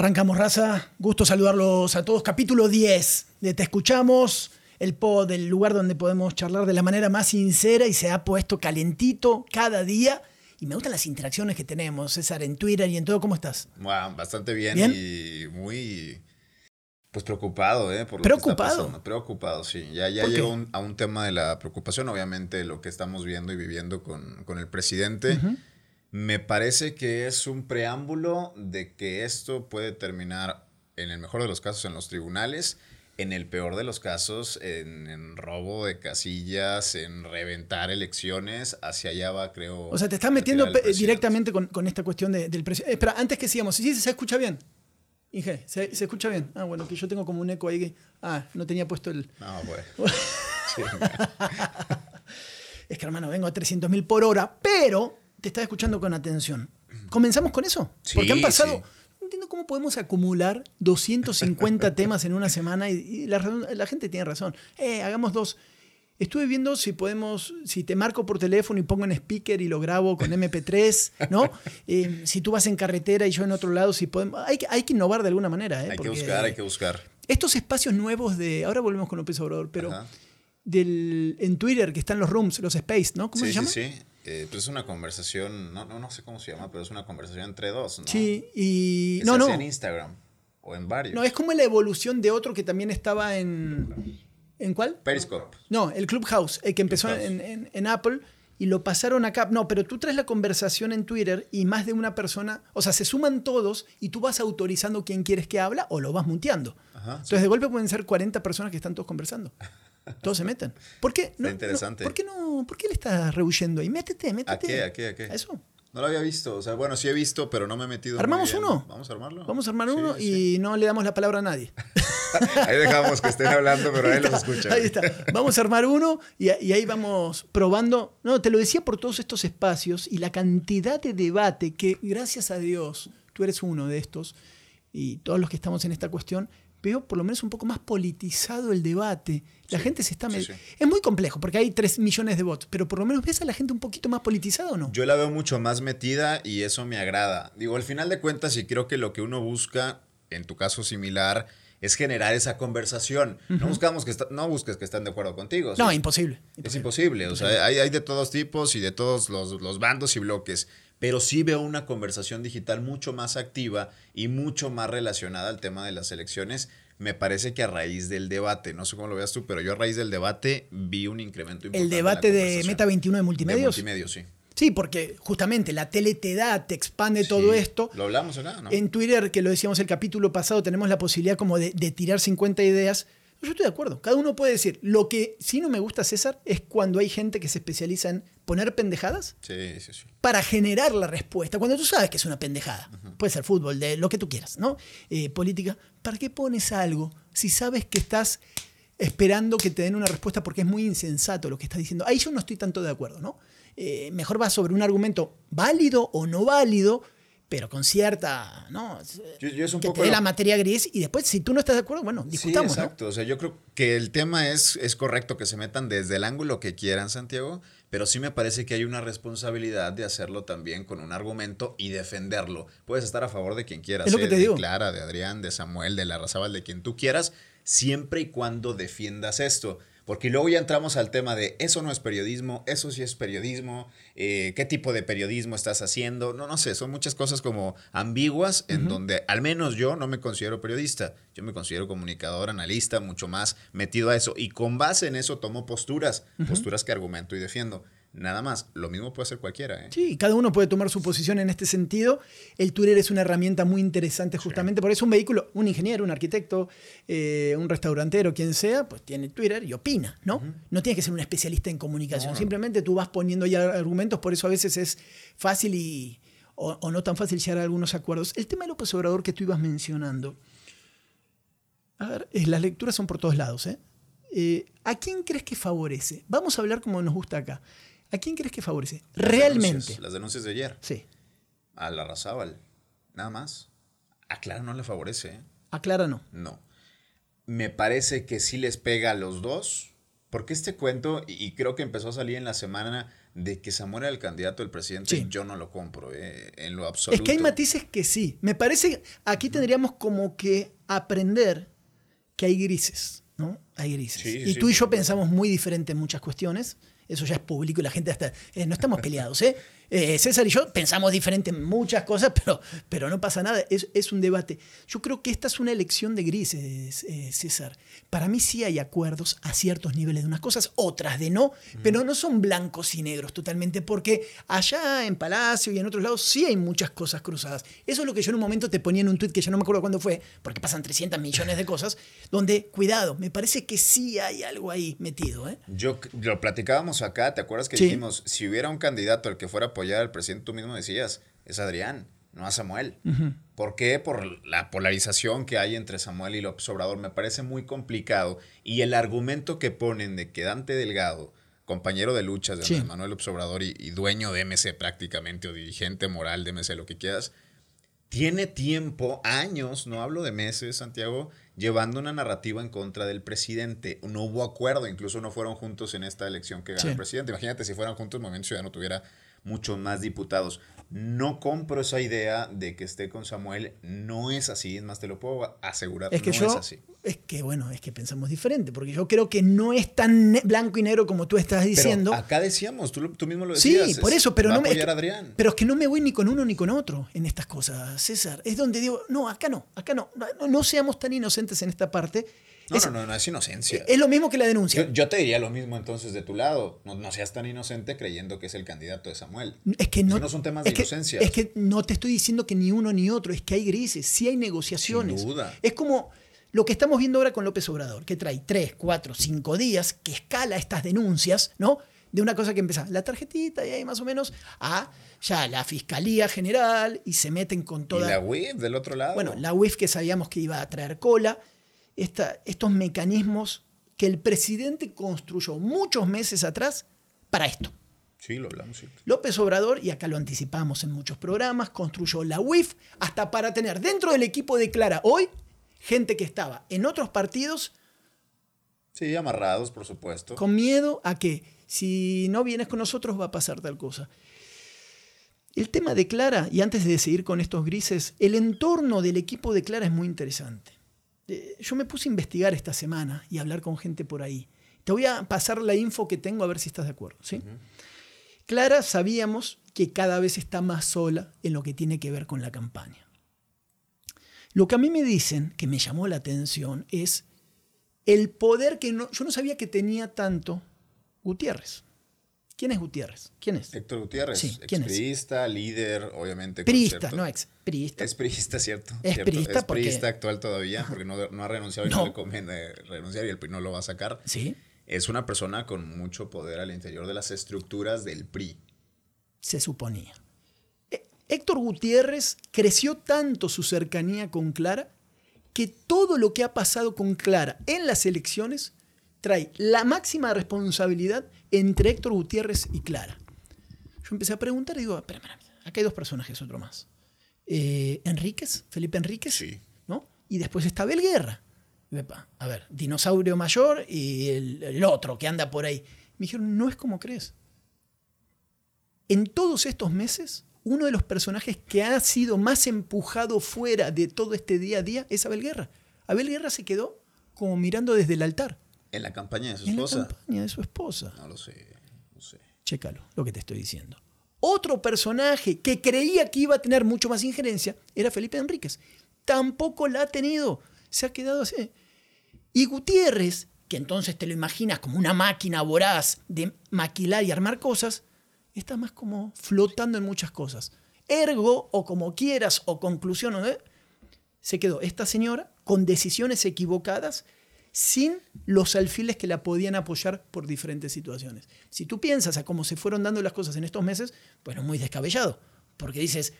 Arrancamos, raza. Gusto saludarlos a todos. Capítulo 10 de Te Escuchamos, el pod, el lugar donde podemos charlar de la manera más sincera y se ha puesto calentito cada día. Y me gustan las interacciones que tenemos, César, en Twitter y en todo. ¿Cómo estás? Bastante bien, ¿Bien? y muy pues preocupado, ¿eh? Por lo ¿Preocupado? Que está pasando. Preocupado, sí. Ya, ya llegó un- a un tema de la preocupación, obviamente, lo que estamos viendo y viviendo con, con el presidente. Me parece que es un preámbulo de que esto puede terminar, en el mejor de los casos, en los tribunales, en el peor de los casos, en, en robo de casillas, en reventar elecciones. Hacia allá va, creo. O sea, te estás metiendo directamente con, con esta cuestión de- del precio. Espera, antes que sigamos, ¿sí se escucha bien? Inge, ¿se, se escucha bien? Ah, bueno, que yo tengo como un eco ahí que. Ah, no tenía puesto el. No, pues. Es que, hermano, vengo a 300.000 por hora, pero te estaba escuchando con atención. ¿Comenzamos con eso? Sí, Porque han pasado. sí. No entiendo cómo podemos acumular 250 temas en una semana y, y la, gente tiene razón. Eh, hagamos dos. Estuve viendo si podemos, si te marco por teléfono y pongo en speaker y lo grabo con MP3, ¿no? Eh, si tú vas en carretera y yo en otro lado, si podemos. Hay, que- hay que innovar de alguna manera, ¿eh? Hay que buscar, hay que buscar. Estos espacios nuevos de. Ahora volvemos con López Obrador, pero. Ajá. Del, en Twitter, que están los rooms, los space, ¿no? ¿Cómo sí, se llama? Sí, sí. Eh, pues es una conversación, no, no, no sé cómo se llama, pero es una conversación entre dos, ¿no? Sí, y. Que No, se no. hace en Instagram o en varios. No, es como la evolución de otro que también estaba en. ¿En cuál? Periscope. No, el Clubhouse, el que empezó en- en Apple y lo pasaron acá. No, pero tú traes la conversación en Twitter y más de una persona, o sea, se suman todos y tú vas autorizando quién quieres que habla o lo vas muteando. Ajá, Entonces, de golpe pueden ser 40 personas que están todos conversando. Todos se meten. ¿Por qué? No, interesante. no, ¿Por qué no? ¿Por qué le estás rehuyendo ahí? Métete, métete. ¿A qué, a qué, a qué? Eso. No lo había visto, o sea, bueno, sí he visto, pero no me he metido. muy ¿Armamos bien. uno? Vamos a armarlo. Vamos a armar Sí, uno sí. y no le damos la palabra a nadie. Ahí dejamos que estén hablando, pero ahí los está, escuchan. Ahí está. Vamos a armar uno y, y ahí vamos probando. No, te lo decía por todos estos espacios y la cantidad de debate que, gracias a Dios, tú eres uno de estos y todos los que estamos en esta cuestión, veo por lo menos un poco más politizado el debate. La Sí, gente se está... sí, sí. Es muy complejo porque hay 3 millones de bots, pero por lo menos ves a la gente un poquito más politizada o no. Yo la veo mucho más metida y eso me agrada. Digo, al final de cuentas, y creo que lo que uno busca, en tu caso similar, es generar esa conversación. No buscamos que no busques que estén de acuerdo contigo. no, ¿sí? imposible. Es imposible, o sea, hay, hay de todos tipos y de todos los, los bandos y bloques, pero sí veo una conversación digital mucho más activa y mucho más relacionada al tema de las elecciones. Me parece que a raíz del debate, no sé cómo lo veas tú, pero yo a raíz del debate vi un incremento importante. El debate de. Meta 21 de De multimedios. multimedios, sí. Sí, porque justamente la tele te da, te expande todo esto. Lo hablamos acá, ¿no? En Twitter, que lo decíamos el capítulo pasado, tenemos la posibilidad como de, de tirar 50 ideas. Yo estoy de acuerdo. Cada uno puede decir. Lo que sí no me gusta, César, es cuando hay gente que se especializa en poner pendejadas Sí, sí, sí. para generar la respuesta. Cuando tú sabes que es una pendejada. Puede ser fútbol, de lo que tú quieras, ¿no? Eh, política. ¿Para qué pones algo si sabes que estás esperando que te den una respuesta porque es muy insensato lo que estás diciendo? Ahí yo no estoy tanto de acuerdo, ¿no? Eh, mejor va sobre un argumento válido o no válido, pero con cierta, ¿no? Yo- yo es un que poco te dé lo- la materia gris y después, si tú no estás de acuerdo, bueno, discutamos, sí, ¿no? exacto. O sea, yo creo que el tema es, es correcto que se metan desde el ángulo que quieran, Santiago, pero sí me parece que hay una responsabilidad de hacerlo también con un argumento y defenderlo. Puedes estar a favor de quien quieras. Es lo ¿eh? que te de digo. Clara, de Adrián, de Samuel, de la Razabal, de quien tú quieras, siempre y cuando defiendas esto. Porque luego ya entramos al tema de eso no es periodismo, eso sí es periodismo, eh, qué tipo de periodismo estás haciendo. No, no sé, son muchas cosas como ambiguas en donde al menos yo no me considero periodista. Yo me considero comunicador, analista, mucho más metido a eso. Y con base en eso tomo posturas, posturas que argumento y defiendo. Nada más, lo mismo puede hacer cualquiera. ¿eh? Sí, cada uno puede tomar su posición en este sentido. El Twitter es una herramienta muy interesante justamente por eso un vehículo, un ingeniero, un arquitecto, eh, un restaurantero, quien sea, pues tiene Twitter y opina, ¿no? No tienes que ser un especialista en comunicación, No, simplemente tú vas poniendo ya argumentos, por eso a veces es fácil y, o, o no tan fácil llegar a algunos acuerdos. El tema de López Obrador que tú ibas mencionando, a ver, eh, las lecturas son por todos lados. Eh, ¿A quién crees que favorece? Vamos a hablar como nos gusta acá. ¿A quién crees que favorece? Las Realmente. denuncias, las denuncias de ayer. Sí. A la Razábal. Nada más. A Clara no le favorece. ¿eh? Aclara no. No. Me parece que sí les pega a los dos. Porque este cuento, y creo que empezó a salir en la semana de que Samuel era el candidato del presidente, Sí. yo no lo compro eh, en lo absoluto. Es que hay matices que sí. Me parece aquí tendríamos como que aprender que hay grises, ¿no? Hay grises. Sí, y sí, tú y yo pensamos muy diferente en muchas cuestiones. Eso ya es público y la gente hasta... eh, no estamos peleados, ¿eh? Eh, César y yo pensamos diferente en muchas cosas, pero, pero no pasa nada. Es, es un debate. Yo creo que esta es una elección de grises, eh, César. Para mí sí hay acuerdos a ciertos niveles de unas cosas, otras de no, pero no son blancos y negros totalmente, porque allá en Palacio y en otros lados sí hay muchas cosas cruzadas. Eso es lo que yo en un momento te ponía en un tuit que ya no me acuerdo cuándo fue, porque pasan 300 millones de cosas, donde, cuidado, me parece que sí hay algo ahí metido. ¿eh? Yo lo platicábamos acá, ¿te acuerdas que Sí. dijimos, si hubiera un candidato al que fuera apoyar al presidente, tú mismo decías, es Adrián, no a Samuel. ¿Por qué? Por la polarización que hay entre Samuel y López Obrador. Me parece muy complicado. Y el argumento que ponen de que Dante Delgado, compañero de luchas de Sí. Manuel López Obrador y, y dueño de MC prácticamente, o dirigente moral de MC, lo que quieras, tiene tiempo, años, no hablo de meses, Santiago, llevando una narrativa en contra del presidente. No hubo acuerdo, incluso no fueron juntos en esta elección que ganó Sí. el presidente. Imagínate si fueran juntos, Movimiento Ciudadano tuviera muchos más diputados. No compro esa idea de que esté con Samuel. No es así, es más, te lo puedo asegurar. Es que no yo, es es, así. que bueno, es que pensamos diferente, porque yo creo que no es tan blanco y negro como tú estás diciendo. Pero acá decíamos, tú, tú mismo lo Sí, decías. por es- eso, pero no me. es que-. Pero es que no me voy ni con uno ni con otro en estas cosas, César. Es donde digo, no, acá no, acá no. No, no seamos tan inocentes en esta parte. No, es, no, no, no, es inocencia. es lo mismo que la denuncia. Yo, yo te diría lo mismo entonces de tu lado. No, no seas tan inocente creyendo que es el candidato de Samuel. Es que no, no son temas de que- inocencia. Es que no te estoy diciendo que ni uno ni otro, es que hay grises, sí hay negociaciones. Sin duda. Es como lo que estamos viendo ahora con López Obrador, que trae tres, cuatro, cinco días, que escala estas denuncias, ¿no? De una cosa que empieza la tarjetita y ahí más o menos a ya la Fiscalía General y se meten con toda... Y la WIF del otro lado. Bueno, la UIF que sabíamos que iba a traer cola, esta- estos mecanismos que el presidente construyó muchos meses atrás para esto. Sí, lo hablamos. sí. López Obrador, y acá lo anticipamos en muchos programas, construyó la UIF hasta para tener dentro del equipo de Clara hoy gente que estaba en otros partidos Sí, amarrados, por supuesto. con miedo a que si no vienes con nosotros va a pasar tal cosa. El tema de Clara, y antes de seguir con estos grises, el entorno del equipo de Clara es muy interesante. Yo me puse a investigar esta semana y a hablar con gente por ahí. Te voy a pasar la info que tengo a ver si estás de acuerdo. ¿sí? Clara sabíamos que cada vez está más sola en lo que tiene que ver con la campaña. Lo que a mí me dicen, que me llamó la atención, es el poder que no, yo no sabía que tenía tanto Gutiérrez. ¿Quién es Gutiérrez? ¿Quién es? Héctor Gutiérrez, Sí, ¿quién es? expriista, líder, obviamente. Priista, cierto- no ex, priista. Es priista, ¿cierto? Es cierto. priista Es porque- priista actual todavía, porque no, no ha renunciado y no, No. le conviene renunciar y el PRI no lo va a sacar. Sí, Es una persona con mucho poder al interior de las estructuras del PRI. se suponía. Eh, Héctor Gutiérrez creció tanto su cercanía con Clara que todo lo que ha pasado con Clara en las elecciones trae la máxima responsabilidad entre Héctor Gutiérrez y Clara. Yo empecé a preguntar y digo, espera, espera, acá hay dos personajes, otro más. Eh, Enríquez, Felipe Enríquez, Sí. ¿no? Y después está Belguerra. Epa, A ver, dinosaurio mayor y el, el otro que anda por ahí. Me dijeron, no es como crees. En todos estos meses, uno de los personajes que ha sido más empujado fuera de todo este día a día es Abel Guerra. Abel Guerra se quedó como mirando desde el altar. En la campaña de su En la esposa. campaña de su esposa. No lo sé, no sé. Chécalo, lo que te estoy diciendo. Otro personaje que creía que iba a tener mucho más injerencia era Felipe Enríquez. Tampoco la ha tenido. Se ha quedado así. Y Gutiérrez, que entonces te lo imaginas como una máquina voraz de maquilar y armar cosas, está más como flotando en muchas cosas. Ergo, o como quieras, o conclusión, ¿no? se quedó esta señora con decisiones equivocadas sin los alfiles que la podían apoyar por diferentes situaciones. Si tú piensas a cómo se fueron dando las cosas en estos meses, pues no es muy descabellado, porque dices,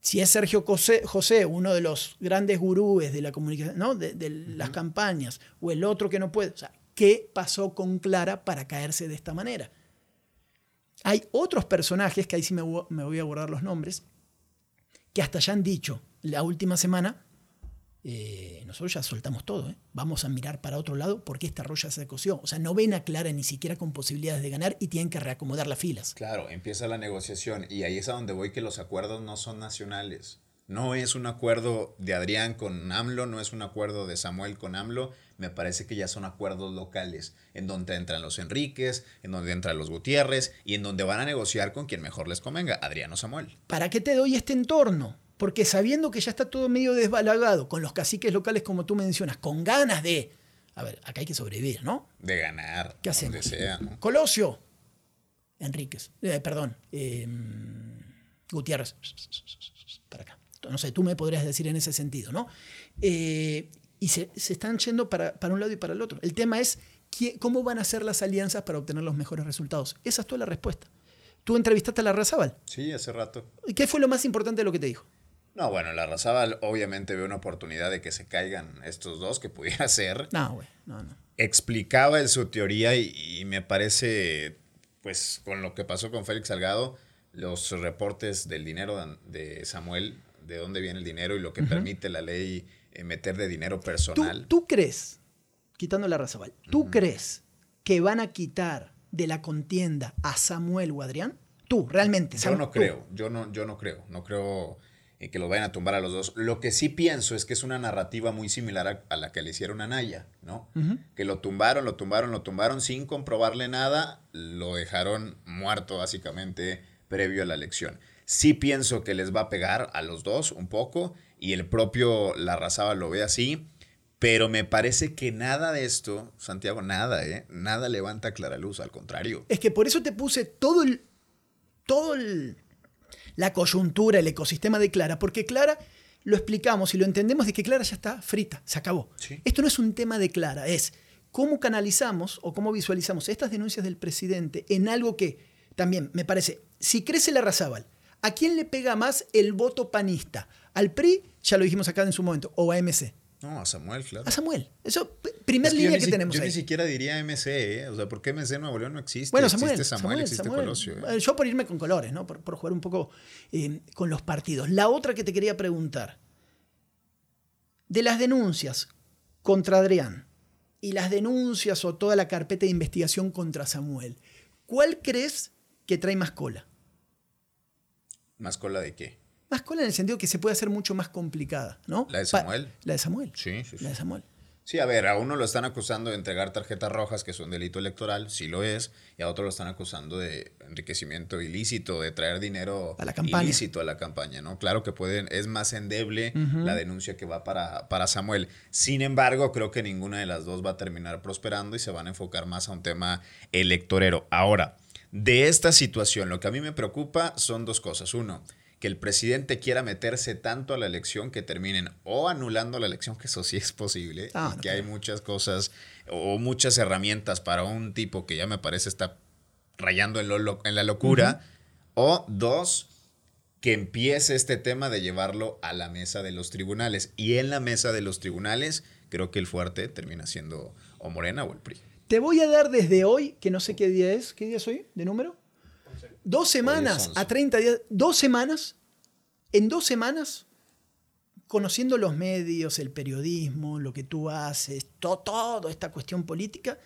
si es Sergio José, José, uno de los grandes gurúes de la comunicación, ¿no? de, de las campañas, o el otro que no puede, o sea, ¿qué pasó con Clara para caerse de esta manera? Hay otros personajes, que ahí sí me, me voy a borrar los nombres, que hasta ya han dicho la última semana, eh, nosotros ya soltamos todo. ¿eh? Vamos a mirar para otro lado porque esta roya se coció. O sea, no ven a Clara ni siquiera con posibilidades de ganar y tienen que reacomodar las filas. Claro, empieza la negociación y ahí es a donde voy que los acuerdos no son nacionales. No es un acuerdo de Adrián con AMLO, no es un acuerdo de Samuel con AMLO, me parece que ya son acuerdos locales, en donde entran los Enríquez, en donde entran los Gutiérrez y en donde van a negociar con quien mejor les convenga, Adrián o Samuel. ¿Para qué te doy este entorno? Porque sabiendo que ya está todo medio desbalagado, con los caciques locales como tú mencionas, con ganas de... A ver, acá hay que sobrevivir, ¿no? De ganar. ¿Qué hacemos? Sea, ¿no? Colosio. Enríquez. Eh, perdón. Eh, Gutiérrez. Para acá. No sé, tú me podrías decir en ese sentido, ¿no? Eh, y se, se, están yendo para, para, un lado y para el otro. El tema es cómo van a ser las alianzas para obtener los mejores resultados. Esa es toda la respuesta. ¿Tú entrevistaste a la Razabal? Sí, hace rato. ¿Y qué fue lo más importante de lo que te dijo? No, bueno, la Razabal obviamente ve una oportunidad de que se caigan estos dos, que pudiera ser. No, güey, no, no. Explicaba en su teoría y, y, me parece, pues, con lo que pasó con Félix Salgado, los reportes del dinero de Samuel, de dónde viene el dinero y lo que uh -huh. permite la ley eh, meter de dinero personal. ¿Tú, tú crees, quitando la Razabal, tú uh -huh. crees que van a quitar de la contienda a Samuel o Adrián? Tú, realmente. Yo no creo, yo no, yo no creo, no creo eh, que los vayan a tumbar a los dos. Lo que sí pienso es que es una narrativa muy similar a, a la que le hicieron a Naya, ¿no? Uh -huh. Que lo tumbaron, lo tumbaron, lo tumbaron sin comprobarle nada, lo dejaron muerto básicamente previo a la elección. Sí pienso que les va a pegar a los dos un poco y el propio Larrazaba lo ve así, pero me parece que nada de esto, Santiago, nada, ¿eh? Nada levanta clara luz, al contrario. Es que por eso te puse todo el, todo el, la coyuntura, el ecosistema de Clara, porque Clara lo explicamos y lo entendemos de que Clara ya está frita, se acabó. Sí. Esto no es un tema de Clara, es cómo canalizamos o cómo visualizamos estas denuncias del presidente en algo que también me parece, si crece la Razábal, ¿a quién le pega más el voto panista? ¿Al PRI? Ya lo dijimos acá en su momento, o a MC. No, a Samuel, claro. A Samuel. Eso, primer es que línea que tenemos Yo ahí. ni siquiera diría MC, ¿eh? O sea, ¿por qué MC Nuevo León no existe? Bueno, Samuel. Existe Samuel, Samuel, existe Samuel. Colosio. ¿eh? Yo por irme con colores, ¿no? Por, por jugar un poco eh, con los partidos. La otra que te quería preguntar. De las denuncias contra Adrián y las denuncias o toda la carpeta de investigación contra Samuel, ¿cuál crees que trae más cola? ¿Más cola de qué? Más cola en el sentido que se puede hacer mucho más complicada, ¿no? ¿La de Samuel? Pa la de Samuel. Sí, sí, sí. La de Samuel. Sí, a ver, a uno lo están acusando de entregar tarjetas rojas, que es un delito electoral, sí lo es, y a otro lo están acusando de enriquecimiento ilícito, de traer dinero a la campaña. ilícito a la campaña, ¿no? Claro que pueden, es más endeble uh -huh. la denuncia que va para, para Samuel. Sin embargo, creo que ninguna de las dos va a terminar prosperando y se van a enfocar más a un tema electorero. Ahora, de esta situación, lo que a mí me preocupa son dos cosas. Uno, que el presidente quiera meterse tanto a la elección que terminen o anulando la elección, que eso sí es posible, ah, y no que hay muchas cosas o muchas herramientas para un tipo que ya me parece está rayando en, lo, en la locura, uh -huh. o dos, que empiece este tema de llevarlo a la mesa de los tribunales. Y en la mesa de los tribunales, creo que el fuerte termina siendo o Morena o el PRI. Te voy a dar desde hoy, que no sé qué día es, ¿qué día es hoy de número? Dos semanas a 30 días, dos semanas, en dos semanas, conociendo los medios, el periodismo, lo que tú haces, todo, todo esta cuestión política,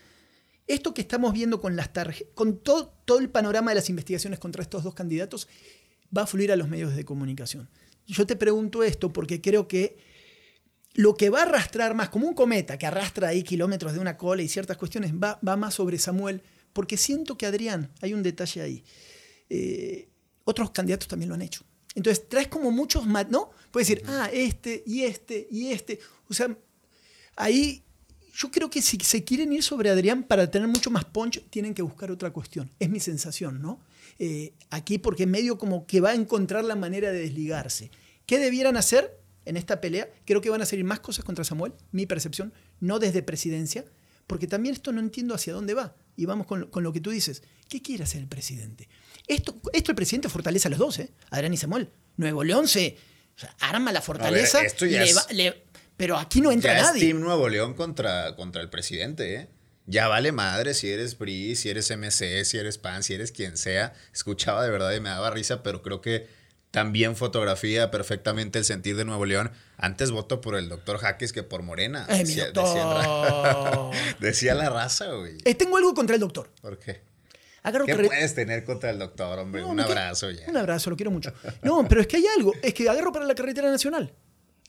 esto que estamos viendo con las tarjetas, con todo, todo el panorama de las investigaciones contra estos dos candidatos, va a fluir a los medios de comunicación. Yo te pregunto esto porque creo que lo que va a arrastrar más, como un cometa que arrastra ahí kilómetros de una cola y ciertas cuestiones, va, va más sobre Samuel, porque siento que Adrián, hay un detalle ahí, eh, otros candidatos también lo han hecho. Entonces traes como muchos más, ¿no? Puedes decir, ah, este y este y este. O sea, ahí yo creo que si se quieren ir sobre Adrián para tener mucho más punch, tienen que buscar otra cuestión. Es mi sensación, ¿no? Eh, aquí porque medio como que va a encontrar la manera de desligarse. ¿Qué debieran hacer en esta pelea? Creo que van a salir más cosas contra Samuel, mi percepción, no desde presidencia, porque también esto no entiendo hacia dónde va. Y vamos con, con lo que tú dices. ¿Qué quiere hacer el presidente? Esto, esto el presidente fortalece a los dos, ¿eh? Adrián y Samuel. Nuevo León se o sea, arma la fortaleza. Ver, esto ya le es, va, le, pero aquí no entra ya nadie. Es Team Nuevo León contra, contra el presidente, ¿eh? Ya vale madre si eres PRI, si eres MC, si eres PAN, si eres quien sea. Escuchaba de verdad y me daba risa, pero creo que también fotografía perfectamente el sentir de Nuevo León. Antes voto por el doctor Jaques que por Morena. Ay, mi decía, doctor. decía- decía la raza, güey. Eh, tengo algo contra el doctor. ¿Por qué? Agarro ¿Qué puedes tener contra el doctor, hombre? No, Un abrazo ya. Un abrazo, lo quiero mucho. No, pero es que hay algo. Es que agarro para la carretera nacional.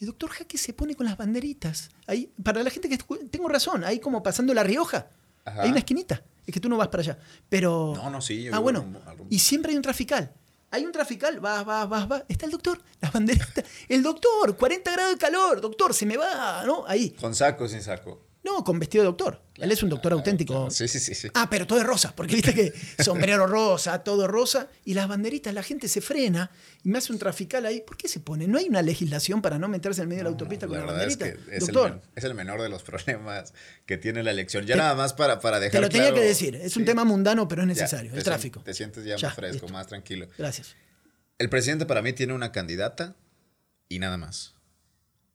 El doctor Jaque se pone con las banderitas. Ahí, para la gente que tengo razón, ahí como pasando La Rioja. Ajá. Hay una esquinita. Es que tú no vas para allá. Pero. No, no, sí, yo Ah, bueno. rumbo- al rumbo. Y siempre hay un trafical. Hay un trafical, vas, vas, vas, vas. Está el doctor, las banderitas. El doctor, 40 grados de calor, doctor, se me va, ¿no? Ahí. ¿Con saco sin saco? No, con vestido de doctor. Él es un doctor auténtico. Sí, sí, sí. sí. Ah, pero todo es rosa, porque viste que sombrero rosa, todo rosa, y las banderitas, la gente se frena y me hace un trafical ahí. ¿Por qué se pone? ¿No hay una legislación para no meterse en el medio de la autopista la con la verdad es banderita? que es el, Doctor, men- es el menor de los problemas que tiene la elección. Ya nada más para, para dejar te lo tenía claro- que decir. Es un Sí. tema mundano, pero es necesario. el tráfico. Te sientes ya, Ya, más fresco, listo. más tranquilo. Gracias. El presidente para mí tiene una candidata y nada más.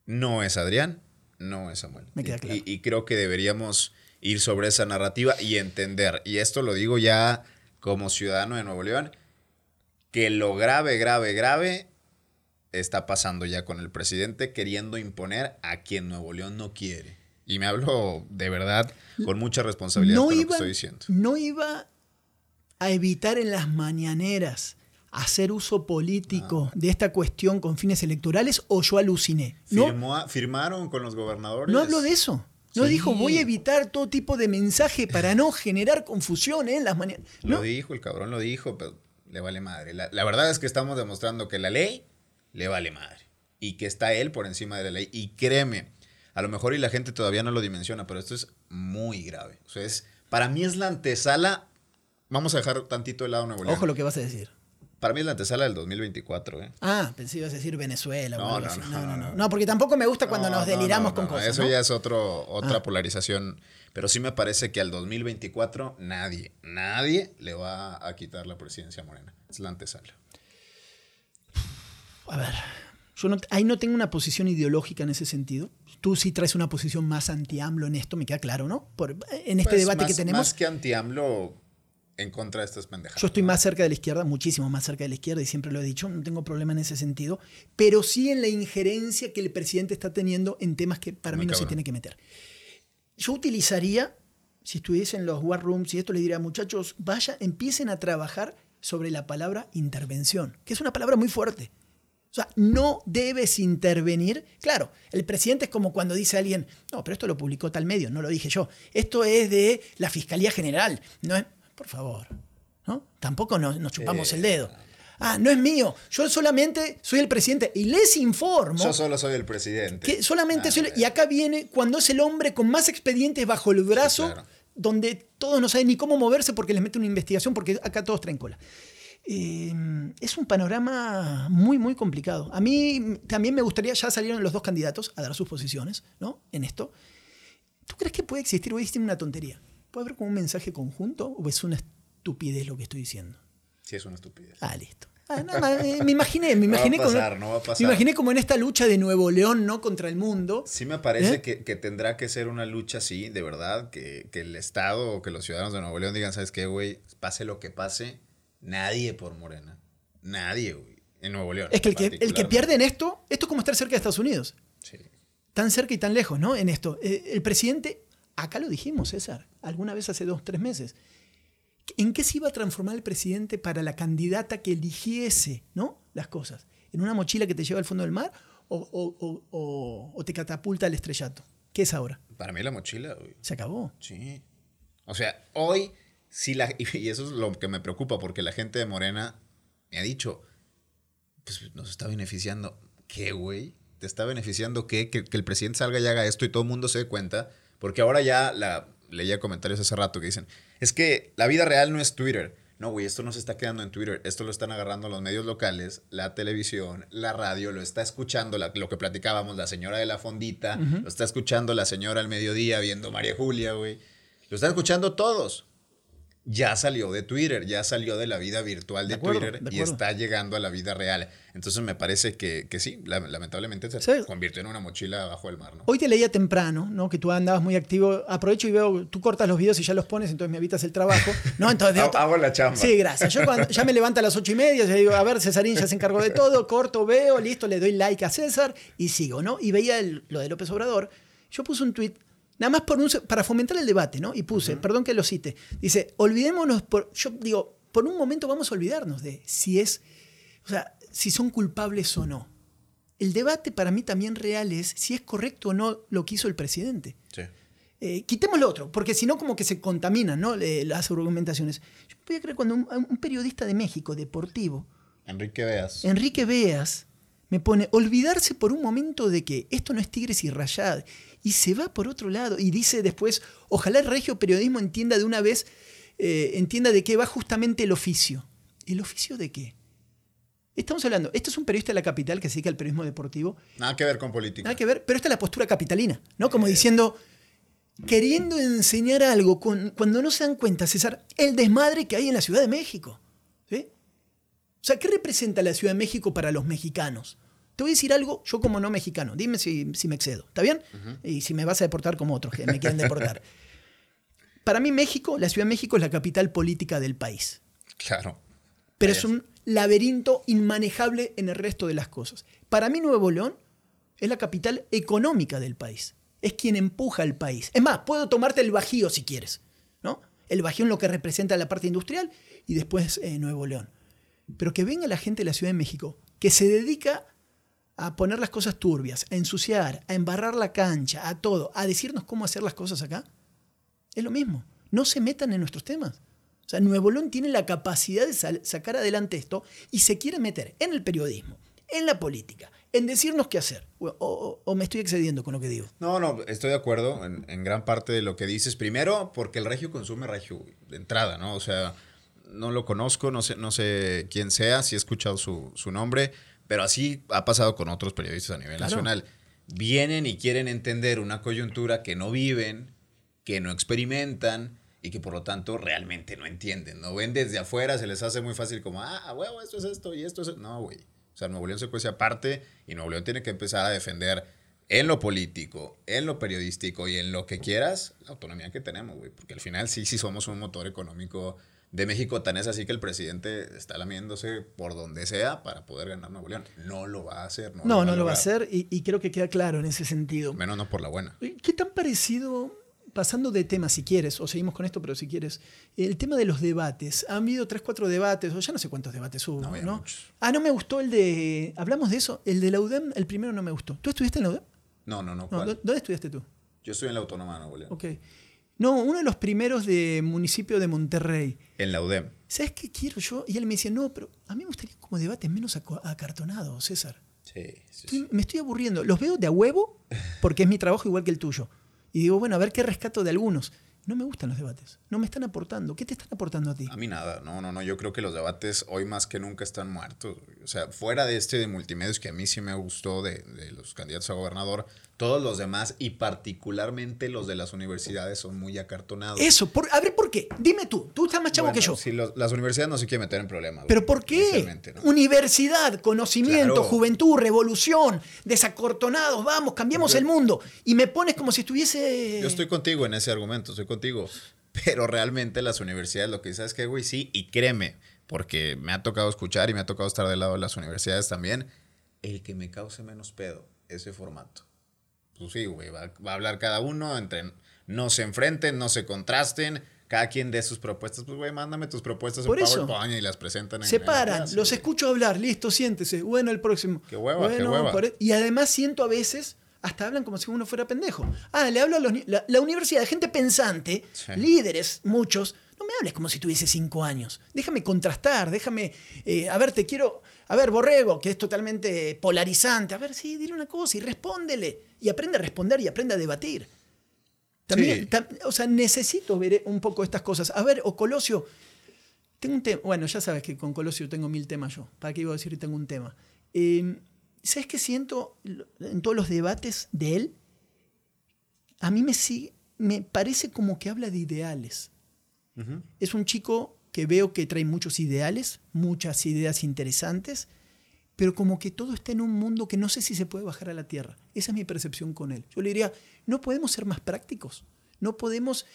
No es Adrián, no es Samuel. Me queda Y- claro. Y, y creo que deberíamos ir sobre esa narrativa y entender, y esto lo digo ya como ciudadano de Nuevo León, que lo grave, grave, grave está pasando ya con el presidente queriendo imponer a quien Nuevo León no quiere. Y me hablo de verdad con mucha responsabilidad No con lo que iba, estoy diciendo. no iba a evitar en las mañaneras hacer uso político de esta cuestión con fines electorales o yo aluciné. No, Firmó firmaron con los gobernadores. No habló de eso. No Sí. dijo, voy a evitar todo tipo de mensaje para no generar confusión en las mañanas. Lo dijo, el cabrón lo dijo, pero le vale madre. La, la verdad es que estamos demostrando que la ley le vale madre. Y que está él por encima de la ley. Y créeme, a lo mejor y la gente todavía no lo dimensiona, pero esto es muy grave. O sea, es, para mí es la antesala. Vamos a dejar tantito de lado Nuevo León. Ojo lo que vas a decir. Para mí es la antesala del 2024, ¿eh? Ah, pensé ibas a decir Venezuela No, no, no, No, no, no, no. porque tampoco me gusta cuando No, nos no, deliramos con cosas. Eso ya es otro, otra Ah. polarización. Pero sí me parece que al 2024 nadie, nadie le va a quitar la presidencia a Morena. Es la antesala. A ver, yo no, ahí no tengo una posición ideológica en ese sentido. Tú sí traes una posición más anti-AMLO en esto, me queda claro, ¿no? Por- en este Pues, debate más- que tenemos. Más que anti-AMLO en contra de estas pendejadas. Yo estoy ¿no? más cerca de la izquierda, muchísimo más cerca de la izquierda, y siempre lo he dicho, no tengo problema en ese sentido, pero sí en la injerencia que el presidente está teniendo en temas que para Muy mí no se cabrón. tiene que meter. Yo utilizaría, si estuviese en los war rooms y esto, le diría, muchachos, vaya, empiecen a trabajar sobre la palabra intervención, que es una palabra muy fuerte. O sea, no debes intervenir. Claro, el presidente es como cuando dice alguien, no, pero esto lo publicó tal medio, no lo dije yo. Esto es de la Fiscalía General. No es, por favor, ¿no? Tampoco nos, nos chupamos Sí. el dedo. Ah, no es mío. Yo solamente soy el presidente y les informo Yo solo soy el presidente. que solamente Ah, soy- y acá viene cuando es el hombre con más expedientes bajo el brazo, claro. donde todos no saben ni cómo moverse porque les mete una investigación, porque acá todos traen cola. Eh, es un panorama muy, muy complicado. A mí también me gustaría, ya salieron los dos candidatos a dar sus posiciones ¿no? en esto. ¿Tú crees que puede existir, decir una tontería, puede haber como un mensaje conjunto o es una estupidez lo que estoy diciendo? Sí, es una estupidez. Ah, listo. Ah, nada más, eh, me imaginé, me No va a imaginé como- pasar, no va a pasar. me imaginé como en esta lucha de Nuevo León, ¿no? Contra el mundo. Sí me parece ¿Eh? que, que tendrá que ser una lucha así, de verdad, que, que el Estado o que los ciudadanos de Nuevo León digan, ¿sabes qué, güey? Pase lo que pase, nadie por Morena. Nadie, güey. En Nuevo León. Es que el que, el que pierde en esto, esto es como estar cerca de Estados Unidos. Sí. Tan cerca y tan lejos, ¿no? En esto. Eh, el presidente, acá lo dijimos, César, alguna vez hace dos, tres meses. ¿En qué se iba a transformar el presidente para la candidata que eligiese, ¿no? Las cosas. ¿En una mochila que te lleva al fondo del mar o, o- o- o- o te catapulta al estrellato? ¿Qué es ahora? Para mí la mochila, güey. Se acabó. Sí. O sea, hoy sí la... Y eso es lo que me preocupa, porque la gente de Morena me ha dicho, pues nos está beneficiando. ¿Qué, güey? ¿Te está beneficiando qué? Que, que el presidente salga y haga esto y todo el mundo se dé cuenta. Porque ahora ya la, leía comentarios hace rato que dicen, es que la vida real no es Twitter. No, güey, esto no se está quedando en Twitter. Esto lo están agarrando los medios locales, la televisión, la radio, lo está escuchando la- lo que platicábamos, la señora de la fondita, lo está escuchando la señora al mediodía viendo María Julia, güey. Lo están escuchando todos. Ya salió de Twitter, ya salió de la vida virtual de, De acuerdo, Twitter de y está llegando a la vida real. Entonces me parece que, que sí, la- lamentablemente se convirtió en una mochila bajo el mar, ¿no? Hoy te leía temprano, ¿no? Que tú andabas muy activo. Aprovecho y veo, tú cortas los videos y ya los pones, entonces me evitas el trabajo. No, entonces veo- Hago la chamba. Sí, gracias. Yo cuando ya me levanto a las ocho y media, ya digo, a ver, Cesarín ya se encargó de todo, corto, veo, listo, le doy like a César y sigo, ¿no? Y veía el- lo de López Obrador. Yo puse un tuit, nada más por un se- para fomentar el debate, ¿no? Y puse, perdón que lo cite, dice, olvidémonos, por, yo digo, por un momento vamos a olvidarnos de si es, o sea, si son culpables o no. El debate para mí también real es si es correcto o no lo que hizo el presidente. Sí. Eh, quitemos lo otro, porque si no, como que se contaminan ¿no? Eh, las argumentaciones. Yo podía creer cuando un, un periodista de México, deportivo, Enrique Veas. Enrique Beas, me pone olvidarse por un momento de que esto no es Tigres y Rayad, y se va por otro lado, y dice después, ojalá el regio periodismo entienda de una vez, eh, entienda de qué va justamente el oficio. ¿El oficio de qué? Estamos hablando, esto es un periodista de la capital que se dedica al periodismo deportivo, Nada que ver con política. Nada que ver, pero esta es la postura capitalina, ¿no? Como diciendo, queriendo enseñar algo con- cuando no se dan cuenta, César, el desmadre que hay en la Ciudad de México. O sea, ¿qué representa la Ciudad de México para los mexicanos? Te voy a decir algo, yo como no mexicano, dime si, si me excedo, ¿está bien? Y si me vas a deportar como otros que me quieren deportar. Para mí México, la Ciudad de México es la capital política del país Claro. pero es un laberinto inmanejable en el resto de las cosas. Para mí Nuevo León es la capital económica del país. Es quien empuja al país. Es más, puedo tomarte el Bajío si quieres. ¿no? El Bajío en lo que representa la parte industrial y después eh, Nuevo León. Pero que venga la gente de la Ciudad de México que se dedica a poner las cosas turbias, a ensuciar, a embarrar la cancha, a todo, a decirnos cómo hacer las cosas acá, es lo mismo. No se metan en nuestros temas. O sea, Nuevo León tiene la capacidad de sacar adelante esto y se quiere meter en el periodismo, en la política, en decirnos qué hacer. O, me estoy excediendo con lo que digo. No, no, estoy de acuerdo en, en gran parte de lo que dices. Primero, porque el regio consume regio de entrada, ¿no? O sea, no lo conozco, no sé, no sé quién sea, sí he escuchado su, su nombre, pero así ha pasado con otros periodistas a nivel Claro. nacional. Vienen y quieren entender una coyuntura que no viven, que no experimentan y que por lo tanto realmente no entienden. No ven desde afuera, se les hace muy fácil como, ah, huevo, esto es esto y esto es... No, güey. O sea, Nuevo León se cuece aparte y Nuevo León tiene que empezar a defender en lo político, en lo periodístico y en lo que quieras, la autonomía que tenemos, güey. Porque al final sí, sí somos un motor económico de México. Tan es así que el presidente está lamiéndose por donde sea para poder ganar Nuevo León. No lo va a hacer. No, No, no lo va a hacer y, y creo que queda claro en ese sentido. Menos no por la buena. ¿Qué tan parecido, pasando de tema si quieres, o seguimos con esto, pero si quieres, el tema de los debates? Han habido tres, cuatro debates, o ya no sé cuántos debates hubo, No. Ah, no me gustó el de... ¿Hablamos de eso? El de la UDEM, el primero no me gustó. ¿Tú estuviste en la UDEM? No, no, no. No, ¿cuál? ¿dó- ¿Dónde estudiaste tú? Yo estoy en la Autónoma de Nuevo León. Ok. No, uno de los primeros de municipio de Monterrey. En la UDEM. ¿Sabes qué quiero yo? Y él me decía, no, pero a mí me gustaría como debates menos acartonados, César. Sí, sí, Estoy- sí. me estoy aburriendo. Los veo de a huevo porque es mi trabajo igual que el tuyo. Y digo, bueno, a ver qué rescato de algunos. No me gustan los debates. No me están aportando. ¿Qué te están aportando a ti? A mí nada, no, no, no, yo creo que los debates hoy más que nunca están muertos. O sea, fuera de este de multimedios que a mí sí me gustó de, de los candidatos a gobernador, todos los demás y particularmente los de las universidades son muy acartonados. Eso, por, a ver, ¿por qué? Dime tú. Tú estás más chavo Bueno, que yo. sí, los- las universidades no se quieren meter en problemas. ¿Pero por qué? ¿no? Universidad, conocimiento, Claro. juventud, revolución, desacortonados, vamos, cambiemos Yo- el mundo. Y me pones como si estuviese... Yo estoy contigo en ese argumento, estoy contigo. Pero realmente las universidades lo que dicen es que, güey, sí, y créeme, porque me ha tocado escuchar y me ha tocado estar del lado de las universidades también, el que me cause menos pedo, ese formato. Pues sí, güey, va, va a hablar cada uno, entre no se enfrenten, no se contrasten, cada quien dé sus propuestas, pues güey, mándame tus propuestas Por en eso. PowerPoint y las presentan en Se paran, clase, los güey. escucho hablar, listo, siéntese. Bueno, el próximo. Qué hueva, qué hueva. por- Y además siento a veces, hasta hablan como si uno fuera pendejo. Ah, le hablo a los la, la universidad, gente pensante, Sí. líderes, muchos. No me hables como si tuviese cinco años. Déjame contrastar, déjame. eh, a ver, te quiero. A ver, Borrego, que es totalmente polarizante. A ver, sí, dile una cosa y respóndele. Y aprende a responder y aprende a debatir. También, Sí. tam- o sea, necesito ver un poco estas cosas. A ver, o Colosio, tengo un tema. Bueno, ya sabes que con Colosio tengo mil temas yo. ¿Para qué iba a decir que tengo un tema? Eh, ¿Sabes qué siento en todos los debates de él? A mí me sigue, me parece como que habla de ideales. Es un chico que veo que trae muchos ideales, muchas ideas interesantes, pero como que todo está en un mundo que no sé si se puede bajar a la tierra. Esa es mi percepción con él. Yo le diría, no podemos ser más prácticos, no podemos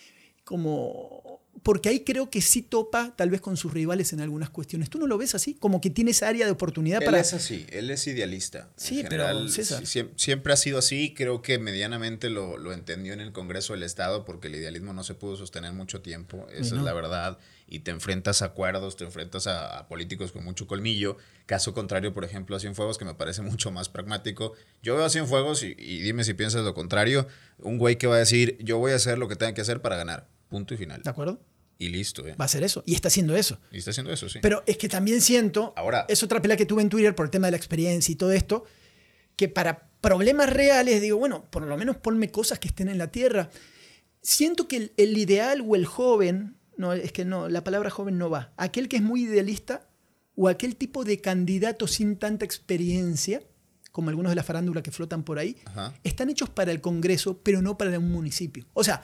como... Porque ahí creo que sí topa tal vez con sus rivales en algunas cuestiones. ¿Tú no lo ves así? Como que tiene esa área de oportunidad él para... Él es así, él es idealista. Sí, pero César. siempre ha sido así, creo que medianamente lo, lo, entendió en el Congreso del Estado porque el idealismo no se pudo sostener mucho tiempo, esa es la verdad, y te enfrentas a acuerdos, te enfrentas a, a, políticos con mucho colmillo. Caso contrario, por ejemplo, a Cienfuegos, que me parece mucho más pragmático. Yo veo a Cienfuegos y, y dime si piensas lo contrario, un güey que va a decir, yo voy a hacer lo que tenga que hacer para ganar Punto y final. ¿De acuerdo? Y listo. ¿eh? Va a ser eso. Y está haciendo eso. Y está haciendo eso, sí. Pero es que también siento. Ahora. Es otra pelea que tuve en Twitter por el tema de la experiencia y todo esto. Que para problemas reales digo, bueno, por lo menos ponme cosas que estén en la tierra. Siento que el, el ideal o el joven. No, es que no, la palabra joven no va. Aquel que es muy idealista o aquel tipo de candidato sin tanta experiencia, como algunos de la farándula que flotan por ahí, Ajá. están hechos para el Congreso, pero no para un municipio. O sea,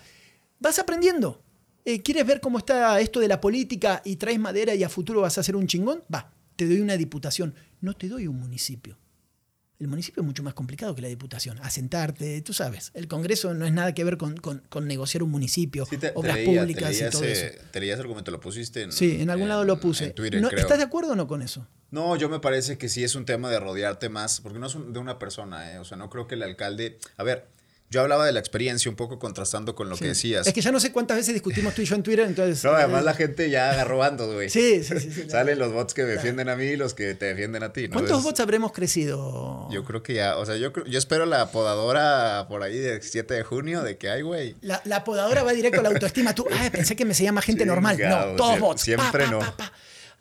vas aprendiendo. Eh, ¿Quieres ver cómo está esto de la política y traes madera y a futuro vas a ser un chingón? Va, te doy una diputación. No te doy un municipio. El municipio es mucho más complicado que la diputación. Asentarte, tú sabes. El Congreso no es nada que ver con, con, con negociar un municipio, sí, te, obras te leía, públicas te leía y todo ese, eso. Te leías el argumento, lo pusiste en. Sí, en algún en, lado lo puse. En Twitter, no, creo. ¿Estás de acuerdo o no con eso? No, yo me parece que sí es un tema de rodearte más, porque no es un, de una persona, ¿eh? O sea, no creo que el alcalde. A ver, yo hablaba de la experiencia un poco contrastando con lo Sí. que decías. Es que ya no sé cuántas veces discutimos tú y yo en Twitter, entonces. No, además eh, la gente ya agarró bandos, güey. Sí, sí, sí. sí, Salen los bots que me defienden a mí y los que te defienden a ti. ¿no? ¿Cuántos bots habremos crecido? Yo creo que ya, o sea, yo, creo- yo espero la podadora por ahí del 7 de junio de que hay, güey. La, la podadora va directo a la autoestima. Tú, ah, pensé que me seguía más gente normal. No, todos bots. siempre Pa, pa, no. pa.